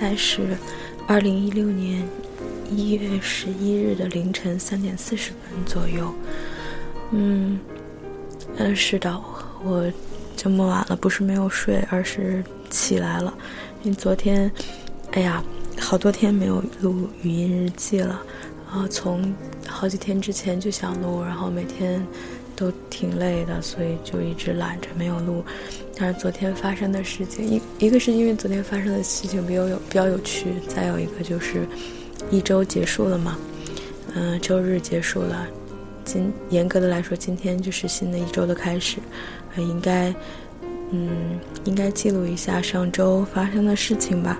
在是二零一六年一月十一日的凌晨三点四十分左右。嗯，嗯，是的，我这么晚了，不是没有睡，而是起来了。因为昨天，哎呀，好多天没有录语音日记了，然后从好几天之前就想录，然后每天都挺累的，所以就一直懒着没有录。但是昨天发生的事情，一一个是因为昨天发生的事情比较有比较有趣，再有一个就是一周结束了嘛，嗯，周日结束了。今严格的来说，今天就是新的一周的开始，呃，应该，嗯，应该记录一下上周发生的事情吧。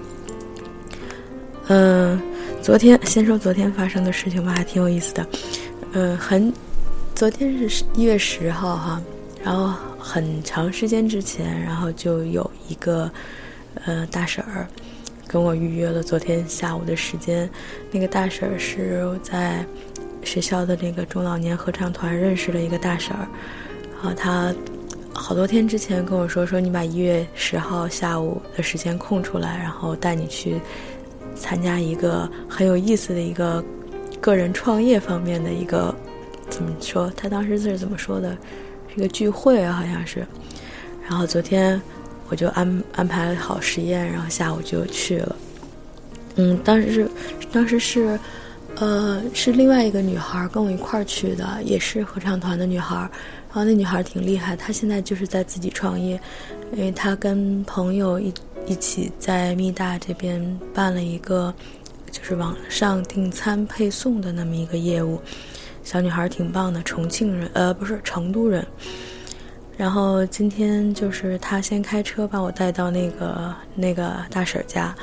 嗯，昨天先说昨天发生的事情吧，还挺有意思的。嗯，很，昨天是一月十号哈，然后很长时间之前，然后就有一个呃大婶儿跟我预约了昨天下午的时间，那个大婶儿是在。学校的那个中老年合唱团认识了一个大婶儿，然后她好多天之前跟我说说你把一月十号下午的时间空出来，然后带你去参加一个很有意思的一个个人创业方面的一个怎么说？他当时是怎么说的？一个聚会，好像是。然后昨天我就安安排好实验，然后下午就去了。嗯，当时是当时是。呃，是另外一个女孩跟我一块儿去的，也是合唱团的女孩。然后那女孩挺厉害，她现在就是在自己创业，因为她跟朋友一一起在密大这边办了一个，就是网上订餐配送的那么一个业务。小女孩挺棒的，重庆人，呃，不是成都人。然后今天就是她先开车把我带到那个那个大婶家。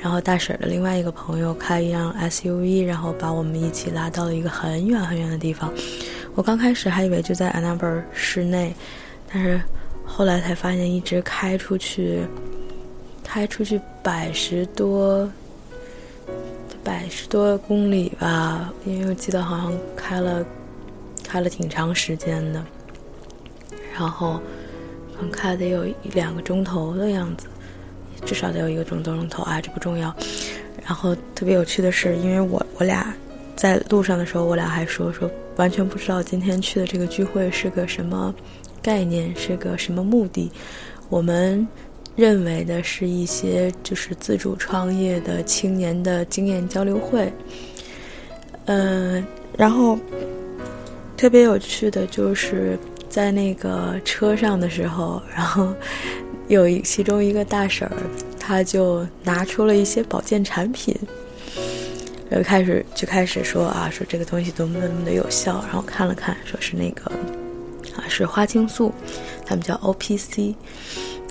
然后大婶的另外一个朋友开一辆 SUV，然后把我们一起拉到了一个很远很远的地方。我刚开始还以为就在 Annaber 市内，但是后来才发现，一直开出去，开出去百十多，百十多公里吧。因为我记得好像开了，开了挺长时间的，然后可能开得有一两个钟头的样子。至少得有一个钟多钟头啊，这不重要。然后特别有趣的是，因为我我俩在路上的时候，我俩还说说完全不知道今天去的这个聚会是个什么概念，是个什么目的。我们认为的是一些就是自主创业的青年的经验交流会。嗯，然后特别有趣的就是在那个车上的时候，然后。有一其中一个大婶儿，她就拿出了一些保健产品，然后开始就开始说啊，说这个东西多么多么的有效。然后看了看，说是那个啊是花青素，他们叫 O P C，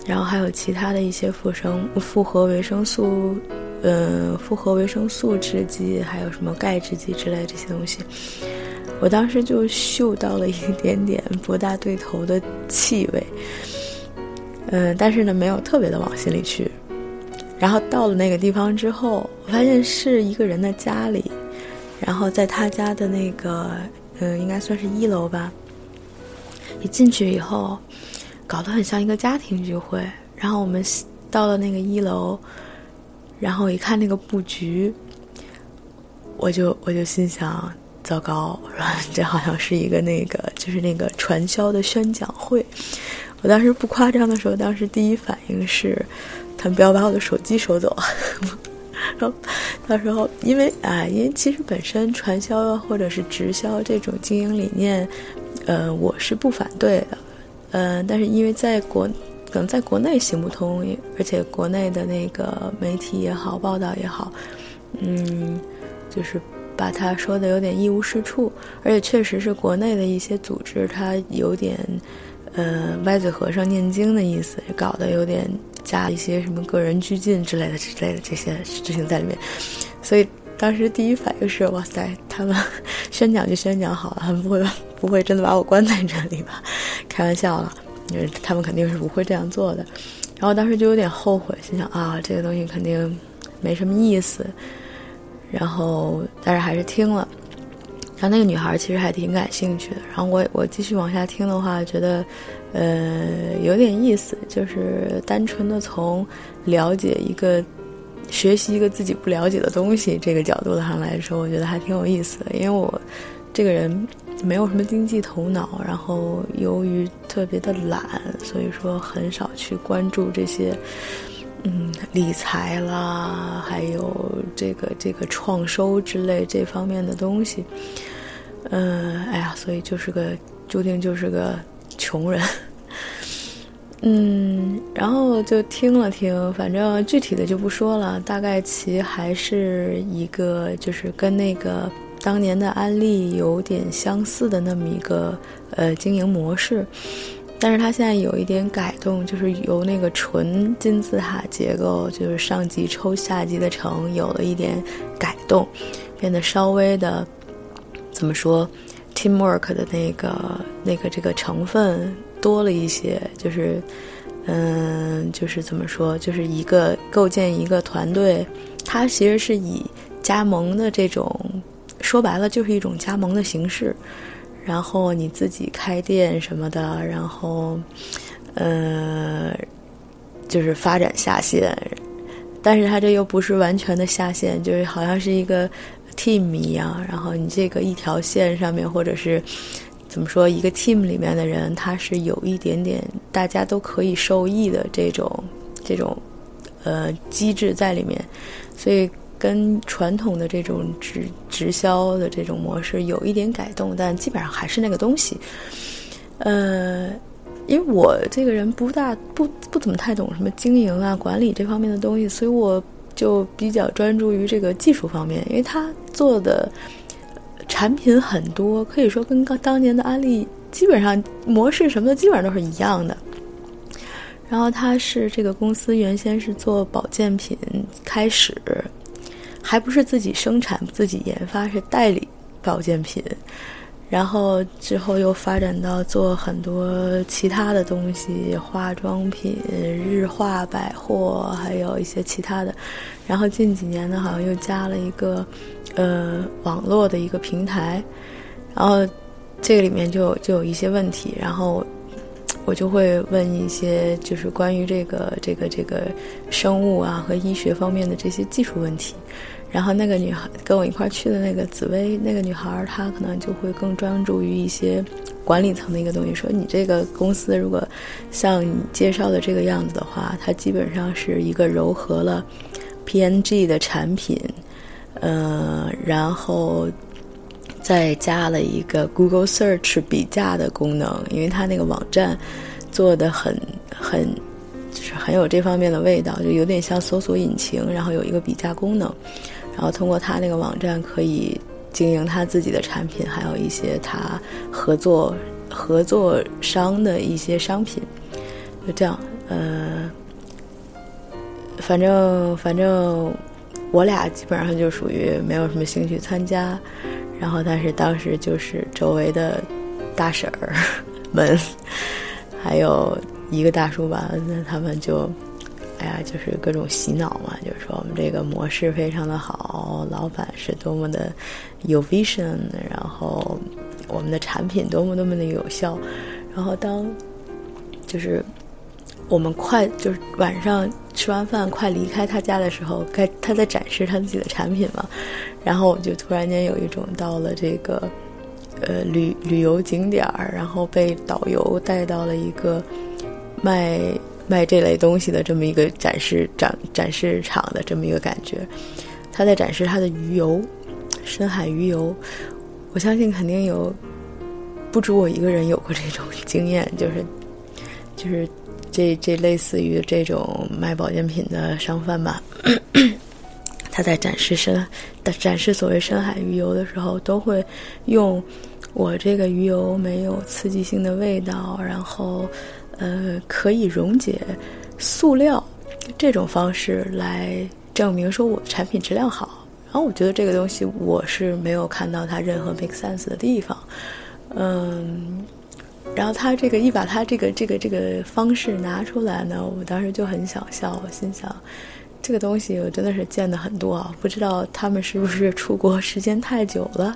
然后还有其他的一些复生复合维生素，嗯，复合维生素制剂，还有什么钙制剂之类这些东西。我当时就嗅到了一点点博大对头的气味。嗯，但是呢，没有特别的往心里去。然后到了那个地方之后，我发现是一个人的家里，然后在他家的那个，嗯，应该算是一楼吧。一进去以后，搞得很像一个家庭聚会。然后我们到了那个一楼，然后一看那个布局，我就我就心想：糟糕，这好像是一个那个，就是那个传销的宣讲会。我当时不夸张的时候，当时第一反应是，他们不要把我的手机收走。然后到时候，因为啊，因为其实本身传销或者是直销这种经营理念，呃，我是不反对的。呃，但是因为在国可能在国内行不通，而且国内的那个媒体也好，报道也好，嗯，就是把他说的有点一无是处，而且确实是国内的一些组织，他有点。呃，歪嘴和尚念经的意思，搞得有点加一些什么个人拘禁之类的之类的这些事情在里面，所以当时第一反应是：哇塞，他们宣讲就宣讲好了，他们不会不会真的把我关在这里吧？开玩笑了，因为他们肯定是不会这样做的。然后当时就有点后悔，心想啊，这个东西肯定没什么意思。然后但是还是听了。然后那个女孩其实还挺感兴趣的，然后我我继续往下听的话，觉得，呃，有点意思，就是单纯的从了解一个学习一个自己不了解的东西这个角度上来说，我觉得还挺有意思的。因为我这个人没有什么经济头脑，然后由于特别的懒，所以说很少去关注这些，嗯，理财啦，还有这个这个创收之类这方面的东西。嗯，哎呀，所以就是个注定就是个穷人。嗯，然后就听了听，反正具体的就不说了。大概其还是一个，就是跟那个当年的安利有点相似的那么一个呃经营模式，但是它现在有一点改动，就是由那个纯金字塔结构，就是上级抽下级的成，有了一点改动，变得稍微的怎么说，teamwork 的那个那个这个成分。多了一些，就是，嗯，就是怎么说，就是一个构建一个团队，它其实是以加盟的这种，说白了就是一种加盟的形式，然后你自己开店什么的，然后，呃，就是发展下线，但是它这又不是完全的下线，就是好像是一个 team 一样，然后你这个一条线上面或者是。怎么说？一个 team 里面的人，他是有一点点大家都可以受益的这种这种呃机制在里面，所以跟传统的这种直直销的这种模式有一点改动，但基本上还是那个东西。呃，因为我这个人不大不不怎么太懂什么经营啊、管理这方面的东西，所以我就比较专注于这个技术方面，因为他做的。产品很多，可以说跟刚当年的安利基本上模式什么的基本上都是一样的。然后他是这个公司原先是做保健品开始，还不是自己生产、自己研发，是代理保健品。然后之后又发展到做很多其他的东西，化妆品、日化百货，还有一些其他的。然后近几年呢，好像又加了一个。呃，网络的一个平台，然后这个里面就有就有一些问题，然后我就会问一些就是关于这个这个这个生物啊和医学方面的这些技术问题，然后那个女孩跟我一块去的那个紫薇那个女孩，她可能就会更专注于一些管理层的一个东西，说你这个公司如果像你介绍的这个样子的话，它基本上是一个糅合了 PNG 的产品。呃，然后再加了一个 Google Search 比价的功能，因为它那个网站做的很很就是很有这方面的味道，就有点像搜索引擎，然后有一个比价功能，然后通过他那个网站可以经营他自己的产品，还有一些他合作合作商的一些商品，就这样，呃，反正反正。我俩基本上就属于没有什么兴趣参加，然后但是当时就是周围的大婶儿 们，还有一个大叔吧，那他们就，哎呀，就是各种洗脑嘛，就是说我们这个模式非常的好，老板是多么的有 vision，然后我们的产品多么多么的有效，然后当就是。我们快就是晚上吃完饭快离开他家的时候，该他在展示他自己的产品嘛，然后我就突然间有一种到了这个，呃旅旅游景点儿，然后被导游带到了一个卖卖这类东西的这么一个展示展展示场的这么一个感觉。他在展示他的鱼油，深海鱼油，我相信肯定有不止我一个人有过这种经验，就是就是。这这类似于这种卖保健品的商贩吧，他在展示深展示所谓深海鱼油的时候，都会用我这个鱼油没有刺激性的味道，然后呃可以溶解塑料这种方式来证明说我产品质量好。然后我觉得这个东西我是没有看到它任何 make sense 的地方，嗯。然后他这个一把他这个这个这个方式拿出来呢，我当时就很想笑。我心想，这个东西我真的是见的很多啊，不知道他们是不是出国时间太久了。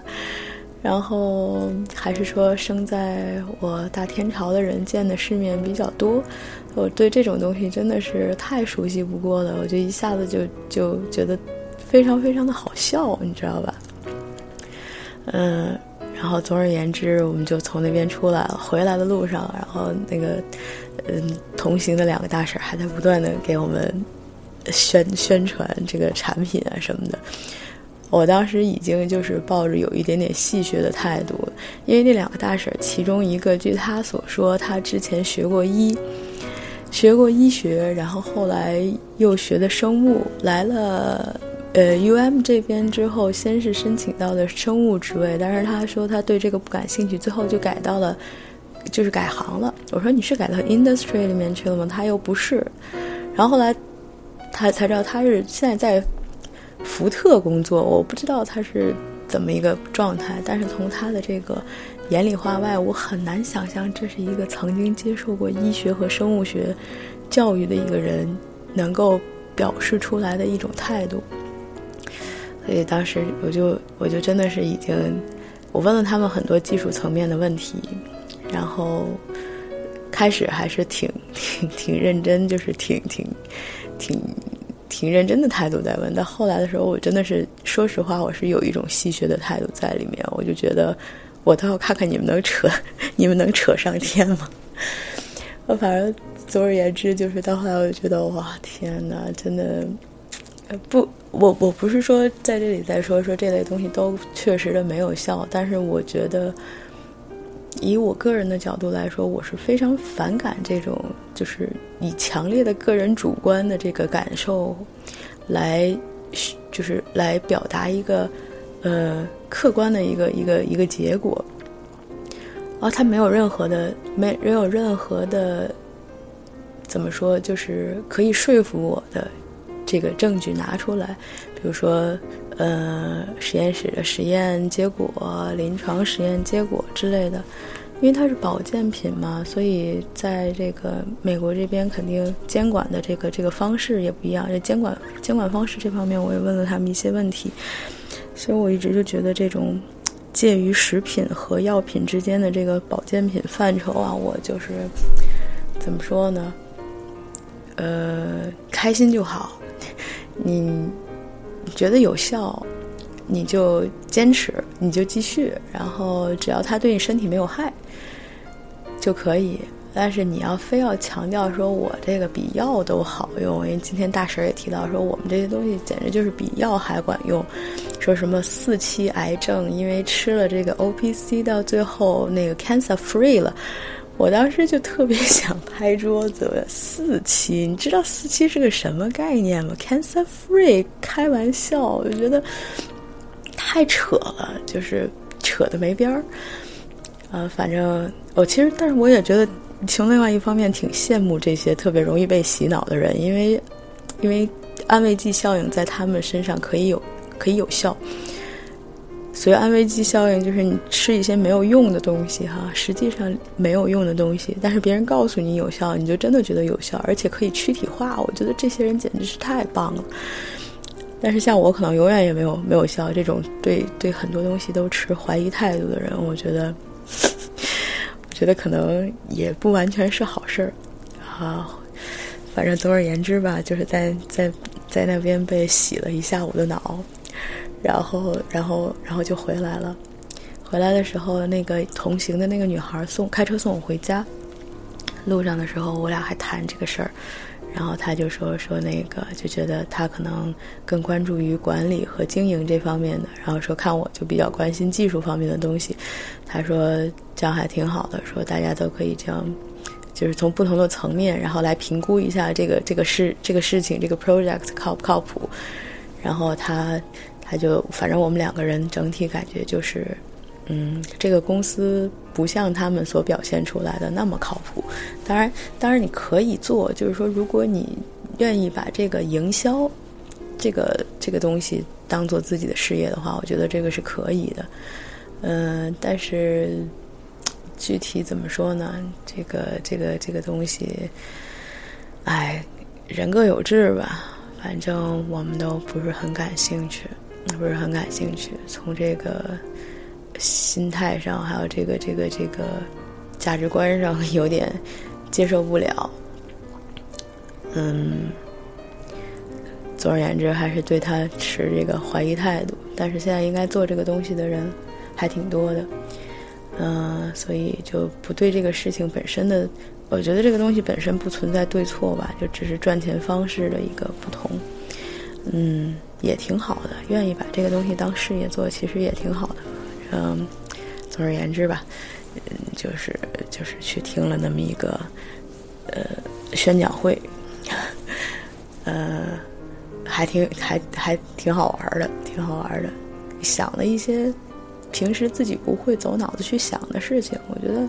然后还是说生在我大天朝的人见的世面比较多，我对这种东西真的是太熟悉不过了，我就一下子就就觉得非常非常的好笑，你知道吧？嗯，然后总而言之，我们就从那边出来了，回来的路上，然后那个嗯同行的两个大婶还在不断的给我们宣宣传这个产品啊什么的。我当时已经就是抱着有一点点戏谑的态度，因为那两个大婶，其中一个据她所说，她之前学过医，学过医学，然后后来又学的生物，来了呃 U M 这边之后，先是申请到的生物职位，但是她说她对这个不感兴趣，最后就改到了，就是改行了。我说你是改到 industry 里面去了吗？她又不是，然后后来她才知道她是现在在。福特工作，我不知道他是怎么一个状态，但是从他的这个眼里话外，我很难想象这是一个曾经接受过医学和生物学教育的一个人能够表示出来的一种态度。所以当时我就我就真的是已经，我问了他们很多技术层面的问题，然后开始还是挺挺挺认真，就是挺挺挺。挺认真的态度在问，但后来的时候，我真的是说实话，我是有一种戏谑的态度在里面。我就觉得，我倒要看看你们能扯，你们能扯上天吗？我反正总而言之，就是到后来，我就觉得，哇，天哪，真的不，我我不是说在这里再说说这类东西都确实的没有效，但是我觉得。以我个人的角度来说，我是非常反感这种，就是以强烈的个人主观的这个感受，来，就是来表达一个，呃，客观的一个一个一个结果，啊，他没有任何的，没没有任何的，怎么说，就是可以说服我的这个证据拿出来，比如说。呃，实验室的实验结果、临床实验结果之类的，因为它是保健品嘛，所以在这个美国这边肯定监管的这个这个方式也不一样。这监管监管方式这方面，我也问了他们一些问题，所以我一直就觉得这种介于食品和药品之间的这个保健品范畴啊，我就是怎么说呢？呃，开心就好，你。觉得有效，你就坚持，你就继续，然后只要它对你身体没有害，就可以。但是你要非要强调说我这个比药都好用，因为今天大婶也提到说我们这些东西简直就是比药还管用，说什么四期癌症因为吃了这个 O P C 到最后那个 cancer free 了。我当时就特别想拍桌子，四期，你知道四期是个什么概念吗？Cancer free，开玩笑，我就觉得太扯了，就是扯的没边儿。呃，反正我其实，但是我也觉得，从另外一方面挺羡慕这些特别容易被洗脑的人，因为因为安慰剂效应在他们身上可以有可以有效。所以安慰剂效应就是你吃一些没有用的东西，哈，实际上没有用的东西，但是别人告诉你有效，你就真的觉得有效，而且可以躯体化。我觉得这些人简直是太棒了。但是像我可能永远也没有没有效，这种对对很多东西都持怀疑态度的人，我觉得，我觉得可能也不完全是好事儿。啊，反正总而言之吧，就是在在在那边被洗了一下午的脑。然后，然后，然后就回来了。回来的时候，那个同行的那个女孩送开车送我回家。路上的时候，我俩还谈这个事儿。然后他就说说那个，就觉得他可能更关注于管理和经营这方面的。然后说看我就比较关心技术方面的东西。他说这样还挺好的，说大家都可以这样，就是从不同的层面，然后来评估一下这个这个事这个事情这个 project 靠不靠谱。然后他。他就反正我们两个人整体感觉就是，嗯，这个公司不像他们所表现出来的那么靠谱。当然，当然你可以做，就是说，如果你愿意把这个营销这个这个东西当做自己的事业的话，我觉得这个是可以的。嗯，但是具体怎么说呢？这个这个这个东西，哎，人各有志吧。反正我们都不是很感兴趣。不是很感兴趣。从这个心态上，还有这个这个这个价值观上有点接受不了。嗯，总而言之，还是对他持这个怀疑态度。但是现在应该做这个东西的人还挺多的，嗯，所以就不对这个事情本身的，我觉得这个东西本身不存在对错吧，就只是赚钱方式的一个不同。嗯，也挺好的，愿意把这个东西当事业做，其实也挺好的。嗯，总而言之吧，嗯，就是就是去听了那么一个呃宣讲会，呃，还挺还还挺好玩的，挺好玩的，想了一些平时自己不会走脑子去想的事情，我觉得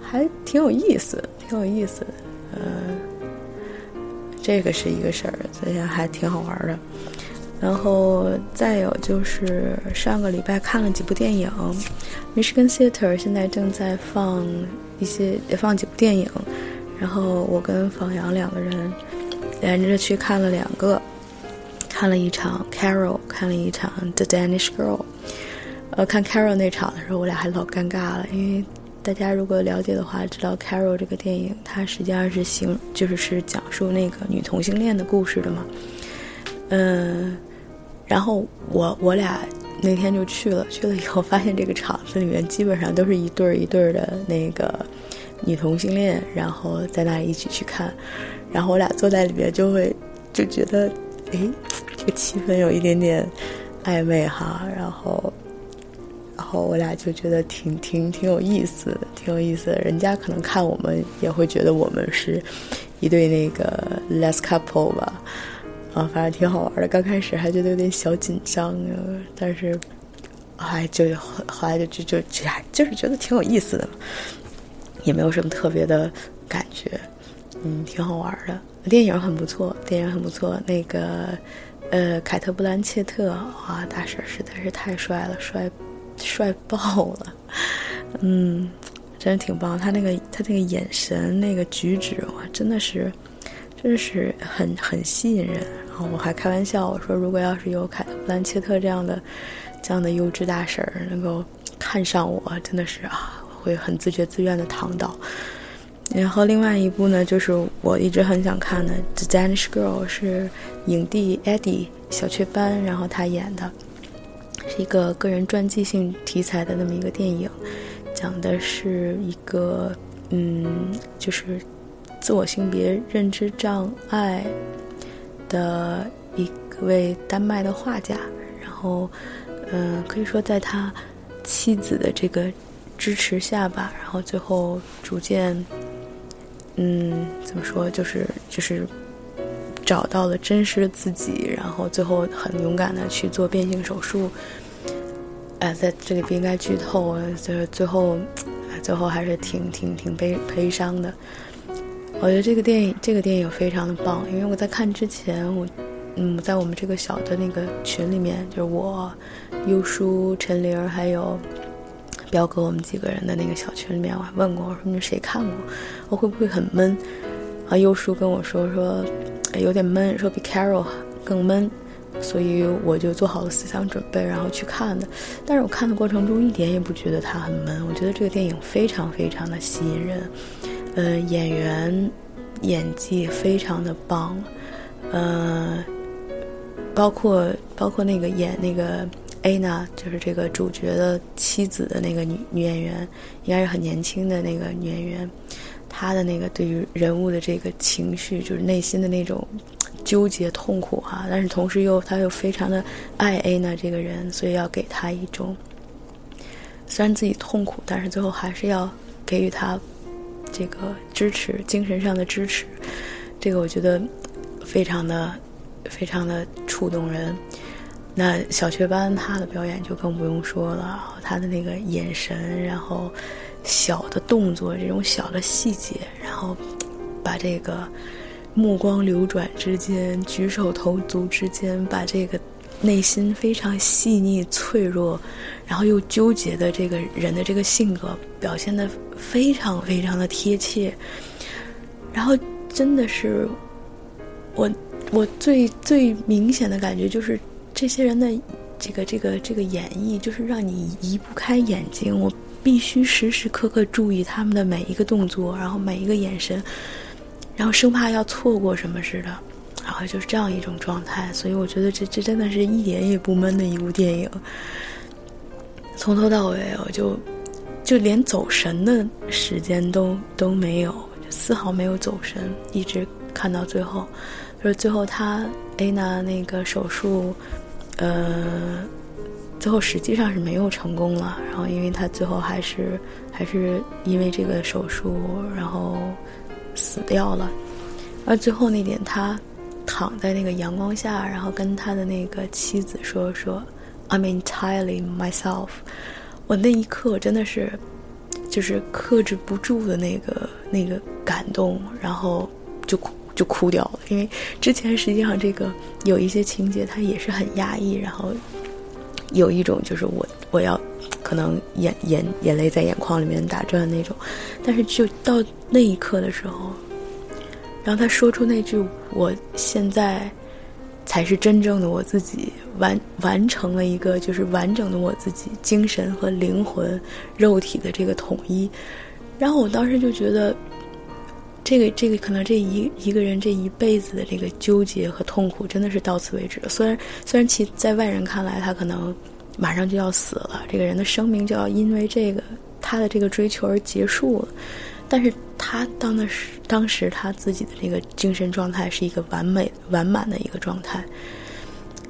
还挺有意思，挺有意思的，嗯。这个是一个事儿，所以还挺好玩的。然后再有就是上个礼拜看了几部电影，Michigan Theater 现在正在放一些放几部电影，然后我跟方阳两个人连着去看了两个，看了一场 Carol，看了一场 The Danish Girl。呃，看 Carol 那场的时候，我俩还老尴尬了，因为。大家如果了解的话，知道《Carol》这个电影，它实际上是形，就是是讲述那个女同性恋的故事的嘛。嗯，然后我我俩那天就去了，去了以后发现这个场子里面基本上都是一对儿一对儿的那个女同性恋，然后在那里一起去看，然后我俩坐在里面就会就觉得，哎，这个气氛有一点点暧昧哈，然后。后我俩就觉得挺挺挺有意思的，挺有意思的。人家可能看我们也会觉得我们是一对那个 less couple 吧，啊，反正挺好玩的。刚开始还觉得有点小紧张，但是哎，就后来就就就就就是觉得挺有意思的，也没有什么特别的感觉，嗯，挺好玩的。电影很不错，电影很不错。那个呃，凯特·布兰切特啊，大婶实在是太帅了，帅。帅爆了，嗯，真的挺棒。他那个他那个眼神、那个举止，哇，真的是，真的是很很吸引人。然后我还开玩笑我说，如果要是有凯特·布兰切特这样的这样的优质大婶儿能够看上我，真的是啊，会很自觉自愿的躺倒。然后另外一部呢，就是我一直很想看的《The Danish Girl》，是影帝 Eddie 小雀斑，然后他演的。是一个个人传记性题材的那么一个电影，讲的是一个嗯，就是自我性别认知障碍的一位丹麦的画家，然后嗯，可以说在他妻子的这个支持下吧，然后最后逐渐嗯，怎么说，就是就是。找到了真实的自己，然后最后很勇敢的去做变性手术。哎，在这里不应该剧透，就是最后，最后还是挺挺挺悲悲伤的。我觉得这个电影这个电影非常的棒，因为我在看之前，我嗯，在我们这个小的那个群里面，就是我、优叔、陈玲还有彪哥，我们几个人的那个小群里面，我还问过，我说你们谁看过？我会不会很闷？啊，优叔跟我说说。有点闷，说比 Carol 更闷，所以我就做好了思想准备，然后去看的。但是我看的过程中一点也不觉得它很闷，我觉得这个电影非常非常的吸引人，呃，演员演技非常的棒，呃，包括包括那个演那个 Ana，就是这个主角的妻子的那个女女演员，应该是很年轻的那个女演员。他的那个对于人物的这个情绪，就是内心的那种纠结、痛苦哈，但是同时又他又非常的爱 A 呢这个人，所以要给他一种虽然自己痛苦，但是最后还是要给予他这个支持，精神上的支持。这个我觉得非常的非常的触动人。那小雀斑他的表演就更不用说了，他的那个眼神，然后。小的动作，这种小的细节，然后把这个目光流转之间、举手投足之间，把这个内心非常细腻、脆弱，然后又纠结的这个人的这个性格表现的非常非常的贴切。然后真的是我我最最明显的感觉就是这些人的这个这个这个演绎，就是让你移不开眼睛，我必须时时刻刻注意他们的每一个动作，然后每一个眼神，然后生怕要错过什么似的，然后就是这样一种状态。所以我觉得这这真的是一点也不闷的一部电影，从头到尾我就就连走神的时间都都没有，丝毫没有走神，一直看到最后，就是最后他 A 娜那个手术。呃，最后实际上是没有成功了。然后，因为他最后还是还是因为这个手术，然后死掉了。而最后那点，他躺在那个阳光下，然后跟他的那个妻子说：“说 I'm entirely myself。”我那一刻真的是就是克制不住的那个那个感动，然后就哭。就哭掉了，因为之前实际上这个有一些情节，它也是很压抑，然后有一种就是我我要可能眼眼眼泪在眼眶里面打转那种，但是就到那一刻的时候，然后他说出那句“我现在才是真正的我自己”，完完成了一个就是完整的我自己，精神和灵魂、肉体的这个统一，然后我当时就觉得。这个这个可能这一一个人这一辈子的这个纠结和痛苦真的是到此为止了。虽然虽然其在外人看来他可能马上就要死了，这个人的生命就要因为这个他的这个追求而结束了，但是他当的是当时他自己的这个精神状态是一个完美完满的一个状态。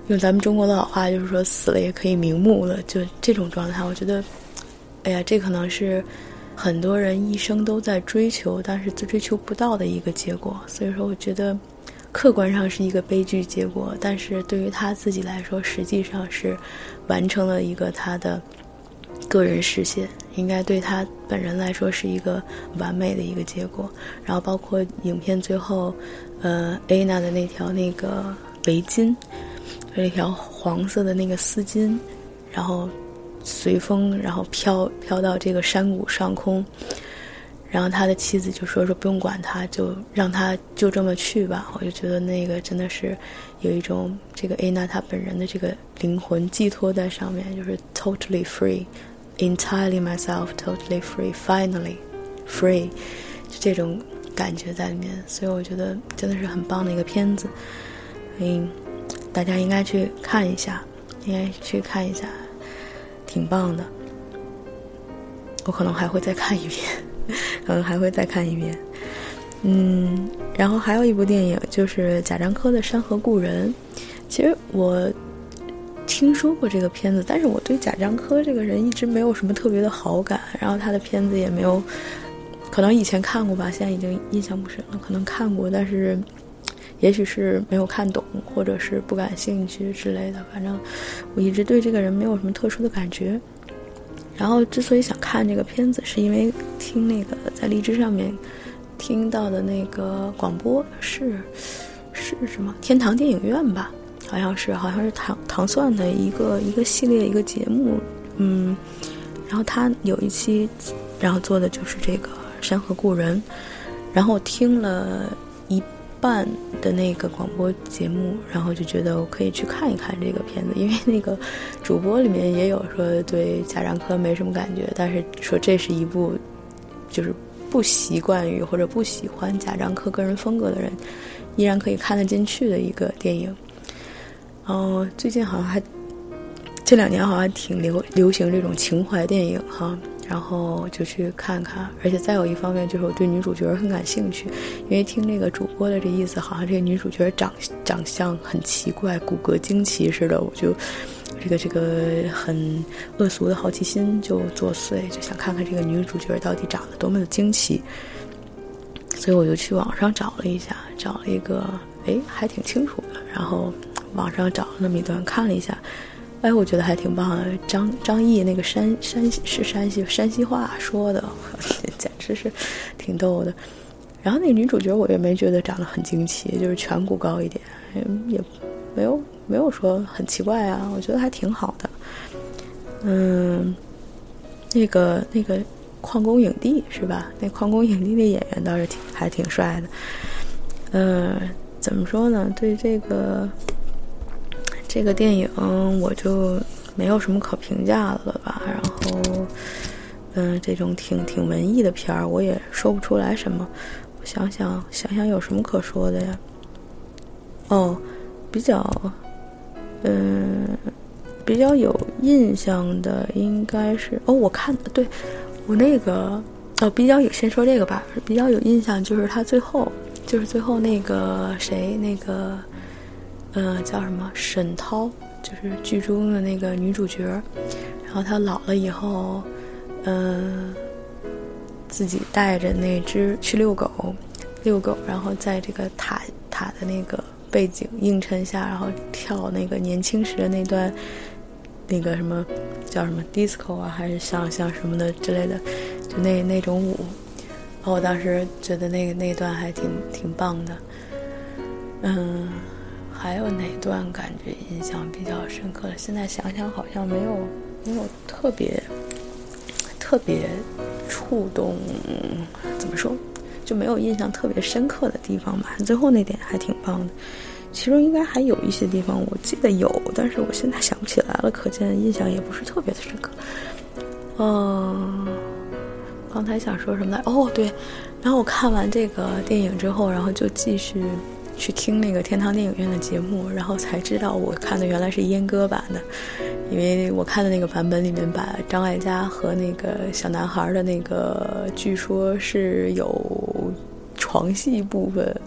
用咱们中国的老话就是说死了也可以瞑目了，就这种状态，我觉得，哎呀，这可能是。很多人一生都在追求，但是追求不到的一个结果。所以说，我觉得客观上是一个悲剧结果，但是对于他自己来说，实际上是完成了一个他的个人实现，应该对他本人来说是一个完美的一个结果。然后，包括影片最后，呃，艾娜的那条那个围巾，那条黄色的那个丝巾，然后。随风，然后飘飘到这个山谷上空，然后他的妻子就说说不用管他，就让他就这么去吧。我就觉得那个真的是有一种这个艾娜她本人的这个灵魂寄托在上面，就是 totally free，entirely myself，totally free，finally free，就这种感觉在里面。所以我觉得真的是很棒的一个片子，嗯，大家应该去看一下，应该去看一下。挺棒的，我可能还会再看一遍，可能还会再看一遍。嗯，然后还有一部电影就是贾樟柯的《山河故人》。其实我听说过这个片子，但是我对贾樟柯这个人一直没有什么特别的好感。然后他的片子也没有，可能以前看过吧，现在已经印象不深了。可能看过，但是。也许是没有看懂，或者是不感兴趣之类的。反正我一直对这个人没有什么特殊的感觉。然后之所以想看这个片子，是因为听那个在荔枝上面听到的那个广播是是什么天堂电影院吧？好像是，好像是糖糖蒜的一个一个系列一个节目。嗯，然后他有一期，然后做的就是这个《山河故人》，然后听了。办的那个广播节目，然后就觉得我可以去看一看这个片子，因为那个主播里面也有说对贾樟柯没什么感觉，但是说这是一部就是不习惯于或者不喜欢贾樟柯个人风格的人依然可以看得进去的一个电影。哦，最近好像还这两年好像挺流流行这种情怀电影哈。然后就去看看，而且再有一方面就是我对女主角很感兴趣，因为听那个主播的这意思，好像这个女主角长长相很奇怪，骨骼惊奇似的，我就这个这个很恶俗的好奇心就作祟，就想看看这个女主角到底长得多么的惊奇，所以我就去网上找了一下，找了一个，哎，还挺清楚的，然后网上找了那么一段看了一下。哎，我觉得还挺棒的。张张译那个山山西是山西山西话说的，简直是挺逗的。然后那女主角我也没觉得长得很惊奇，就是颧骨高一点，也没有没有说很奇怪啊。我觉得还挺好的。嗯，那个那个矿工影帝是吧？那矿工影帝那演员倒是挺还挺帅的。嗯，怎么说呢？对这个。这个电影我就没有什么可评价的了吧。然后，嗯，这种挺挺文艺的片儿，我也说不出来什么。我想想想想有什么可说的呀？哦，比较，嗯，比较有印象的应该是哦，我看对，我那个哦，比较有先说这个吧，比较有印象就是他最后就是最后那个谁那个。呃，叫什么？沈涛，就是剧中的那个女主角。然后她老了以后，嗯，自己带着那只去遛狗，遛狗，然后在这个塔塔的那个背景映衬下，然后跳那个年轻时的那段，那个什么叫什么 disco 啊，还是像像什么的之类的，就那那种舞。然后我当时觉得那个那段还挺挺棒的，嗯。还有哪段感觉印象比较深刻的？现在想想好像没有，没有特别特别触动，怎么说，就没有印象特别深刻的地方吧。最后那点还挺棒的，其中应该还有一些地方我记得有，但是我现在想不起来了，可见印象也不是特别的深刻。嗯，刚才想说什么来？哦，对，然后我看完这个电影之后，然后就继续。去听那个天堂电影院的节目，然后才知道我看的原来是阉割版的，因为我看的那个版本里面把张艾嘉和那个小男孩的那个，据说是有床戏部分。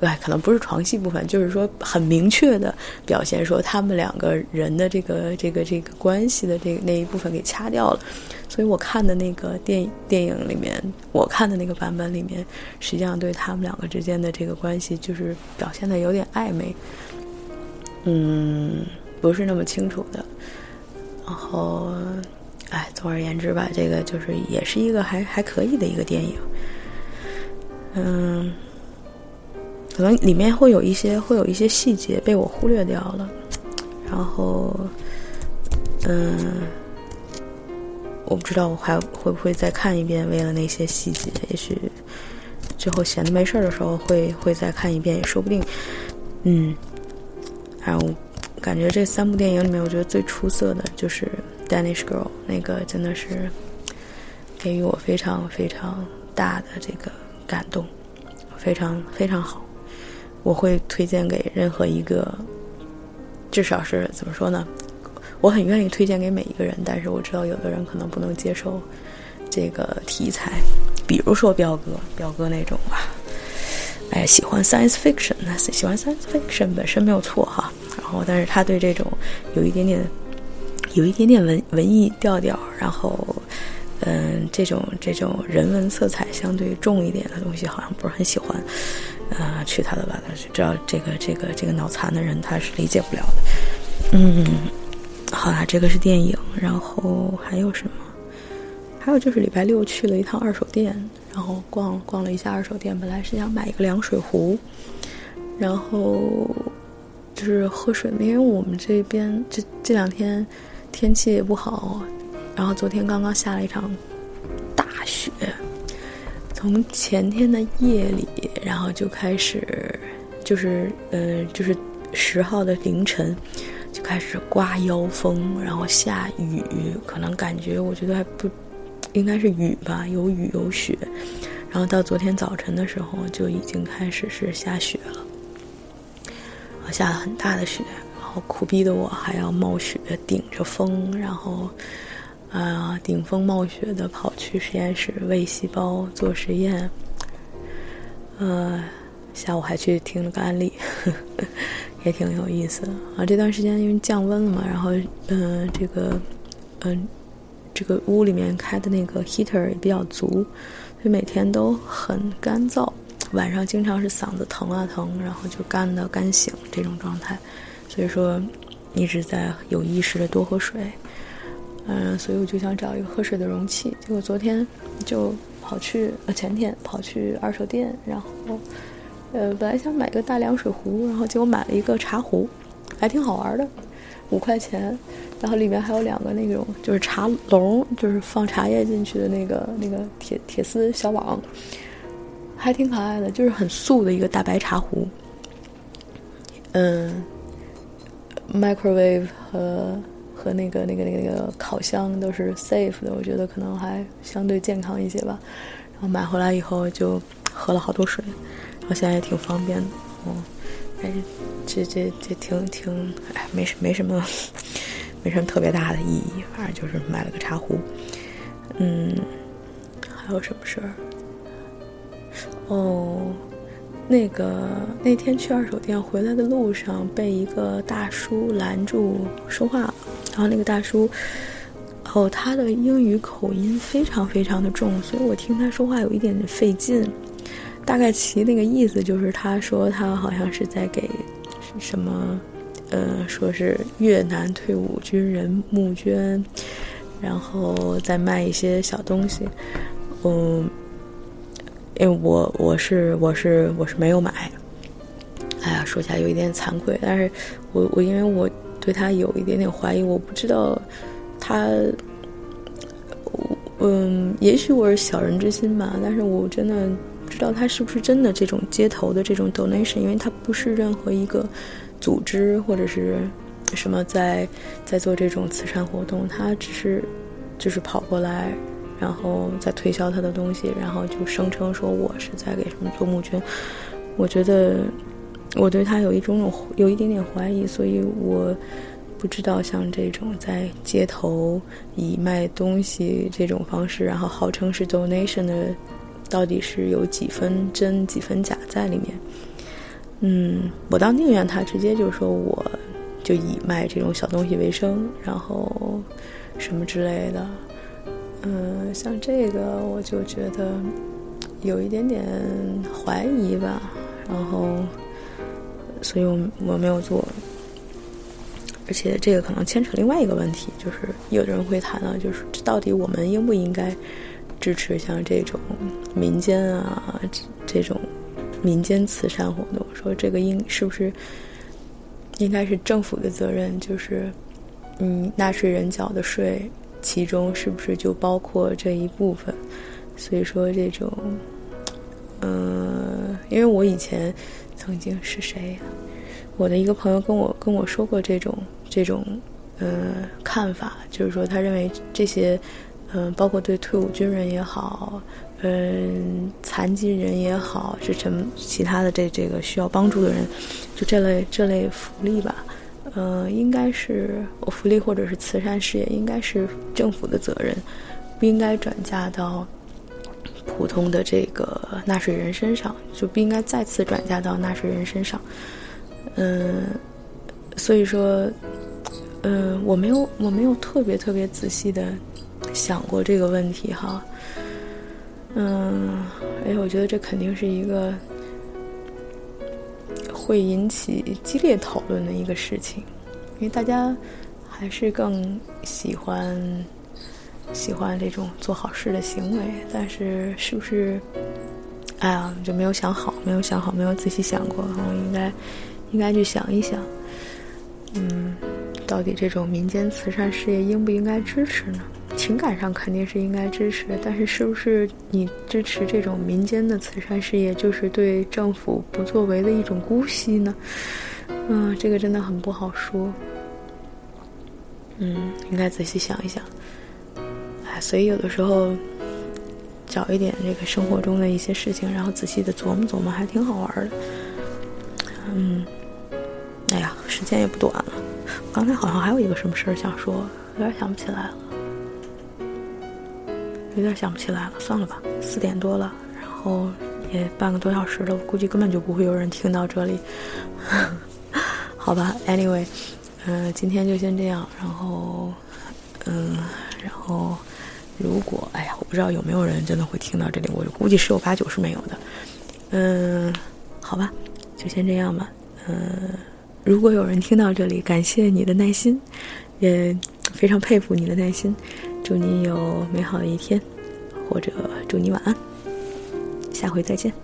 哎，可能不是床戏部分，就是说很明确的表现说他们两个人的这个这个这个关系的这那一部分给掐掉了，所以我看的那个电影电影里面，我看的那个版本里面，实际上对他们两个之间的这个关系就是表现的有点暧昧，嗯，不是那么清楚的。然后，哎，总而言之吧，这个就是也是一个还还可以的一个电影，嗯。可能里面会有一些会有一些细节被我忽略掉了，然后，嗯，我不知道我还会不会再看一遍，为了那些细节，也许最后闲的没事儿的时候会会再看一遍，也说不定。嗯，然后感觉这三部电影里面，我觉得最出色的就是《Danish Girl》，那个真的是给予我非常非常大的这个感动，非常非常好。我会推荐给任何一个，至少是怎么说呢？我很愿意推荐给每一个人，但是我知道有的人可能不能接受这个题材，比如说彪哥，彪哥那种吧，哎，喜欢 science fiction，那喜欢 science fiction 本身没有错哈。然后，但是他对这种有一点点、有一点点文文艺调调，然后，嗯，这种这种人文色彩相对重一点的东西，好像不是很喜欢。啊，去他的吧！他知道这个这个这个脑残的人，他是理解不了的。嗯，好啦，这个是电影，然后还有什么？还有就是礼拜六去了一趟二手店，然后逛逛了一下二手店。本来是想买一个凉水壶，然后就是喝水，因为我们这边这这两天天气也不好，然后昨天刚刚下了一场大雪。从前天的夜里，然后就开始，就是呃，就是十号的凌晨开始刮妖风，然后下雨，可能感觉我觉得还不应该是雨吧，有雨有雪，然后到昨天早晨的时候就已经开始是下雪了，下了很大的雪，然后苦逼的我还要冒雪顶着风，然后。啊，顶风冒雪的跑去实验室喂细胞做实验，呃，下午还去听了个案例，也挺有意思的啊。这段时间因为降温了嘛，然后嗯，这个嗯，这个屋里面开的那个 heater 也比较足，所以每天都很干燥，晚上经常是嗓子疼啊疼，然后就干的干醒这种状态，所以说一直在有意识的多喝水。嗯，所以我就想找一个喝水的容器。结果昨天就跑去，呃，前天跑去二手店，然后，呃，本来想买个大凉水壶，然后结果买了一个茶壶，还挺好玩的，五块钱，然后里面还有两个那种就是茶笼，就是放茶叶进去的那个那个铁铁丝小网，还挺可爱的，就是很素的一个大白茶壶。嗯，microwave 和和那个那个那个那个烤箱都是 safe 的，我觉得可能还相对健康一些吧。然后买回来以后就喝了好多水，然后现在也挺方便的。哦，哎，这这这挺挺哎，没什没什么 没什么特别大的意义，反正就是买了个茶壶。嗯，还有什么事儿？哦。那个那天去二手店回来的路上，被一个大叔拦住说话了。然后那个大叔，哦，他的英语口音非常非常的重，所以我听他说话有一点点费劲。大概其那个意思就是，他说他好像是在给什么，呃，说是越南退伍军人募捐，然后再卖一些小东西，嗯。因为我我是我是我是没有买，哎呀，说起来有一点惭愧，但是我我因为我对他有一点点怀疑，我不知道他，嗯，也许我是小人之心吧，但是我真的知道他是不是真的这种街头的这种 donation，因为他不是任何一个组织或者是什么在在做这种慈善活动，他只是就是跑过来。然后再推销他的东西，然后就声称说我是在给什么做募捐。我觉得我对他有一种种有一点点怀疑，所以我不知道像这种在街头以卖东西这种方式，然后号称是 donation 的，到底是有几分真几分假在里面。嗯，我倒宁愿他直接就说我就以卖这种小东西为生，然后什么之类的。嗯，像这个我就觉得有一点点怀疑吧，然后，所以我我没有做。而且这个可能牵扯另外一个问题，就是有的人会谈到，就是到底我们应不应该支持像这种民间啊这种民间慈善活动？说这个应是不是应该是政府的责任？就是嗯，纳税人缴的税。其中是不是就包括这一部分？所以说这种，嗯，因为我以前曾经是谁，我的一个朋友跟我跟我说过这种这种呃看法，就是说他认为这些嗯，包括对退伍军人也好，嗯，残疾人也好，是什么其他的这这个需要帮助的人，就这类这类福利吧。呃，应该是福利或者是慈善事业，应该是政府的责任，不应该转嫁到普通的这个纳税人身上，就不应该再次转嫁到纳税人身上。嗯，所以说，嗯，我没有我没有特别特别仔细的想过这个问题哈。嗯，哎，我觉得这肯定是一个。会引起激烈讨论的一个事情，因为大家还是更喜欢喜欢这种做好事的行为，但是是不是？哎呀，就没有想好，没有想好，没有仔细想过，我应该应该去想一想，嗯，到底这种民间慈善事业应不应该支持呢？情感上肯定是应该支持，但是是不是你支持这种民间的慈善事业，就是对政府不作为的一种姑息呢？嗯，这个真的很不好说。嗯，应该仔细想一想。哎，所以有的时候找一点这个生活中的一些事情，然后仔细的琢磨琢磨，还挺好玩的。嗯，哎呀，时间也不短了。刚才好像还有一个什么事儿想说，有点想不起来了。有点想不起来了，算了吧。四点多了，然后也半个多小时了，我估计根本就不会有人听到这里。好吧，Anyway，嗯，今天就先这样。然后，嗯，然后如果，哎呀，我不知道有没有人真的会听到这里，我估计十有八九是没有的。嗯，好吧，就先这样吧。嗯，如果有人听到这里，感谢你的耐心，也非常佩服你的耐心。祝你有美好的一天，或者祝你晚安，下回再见。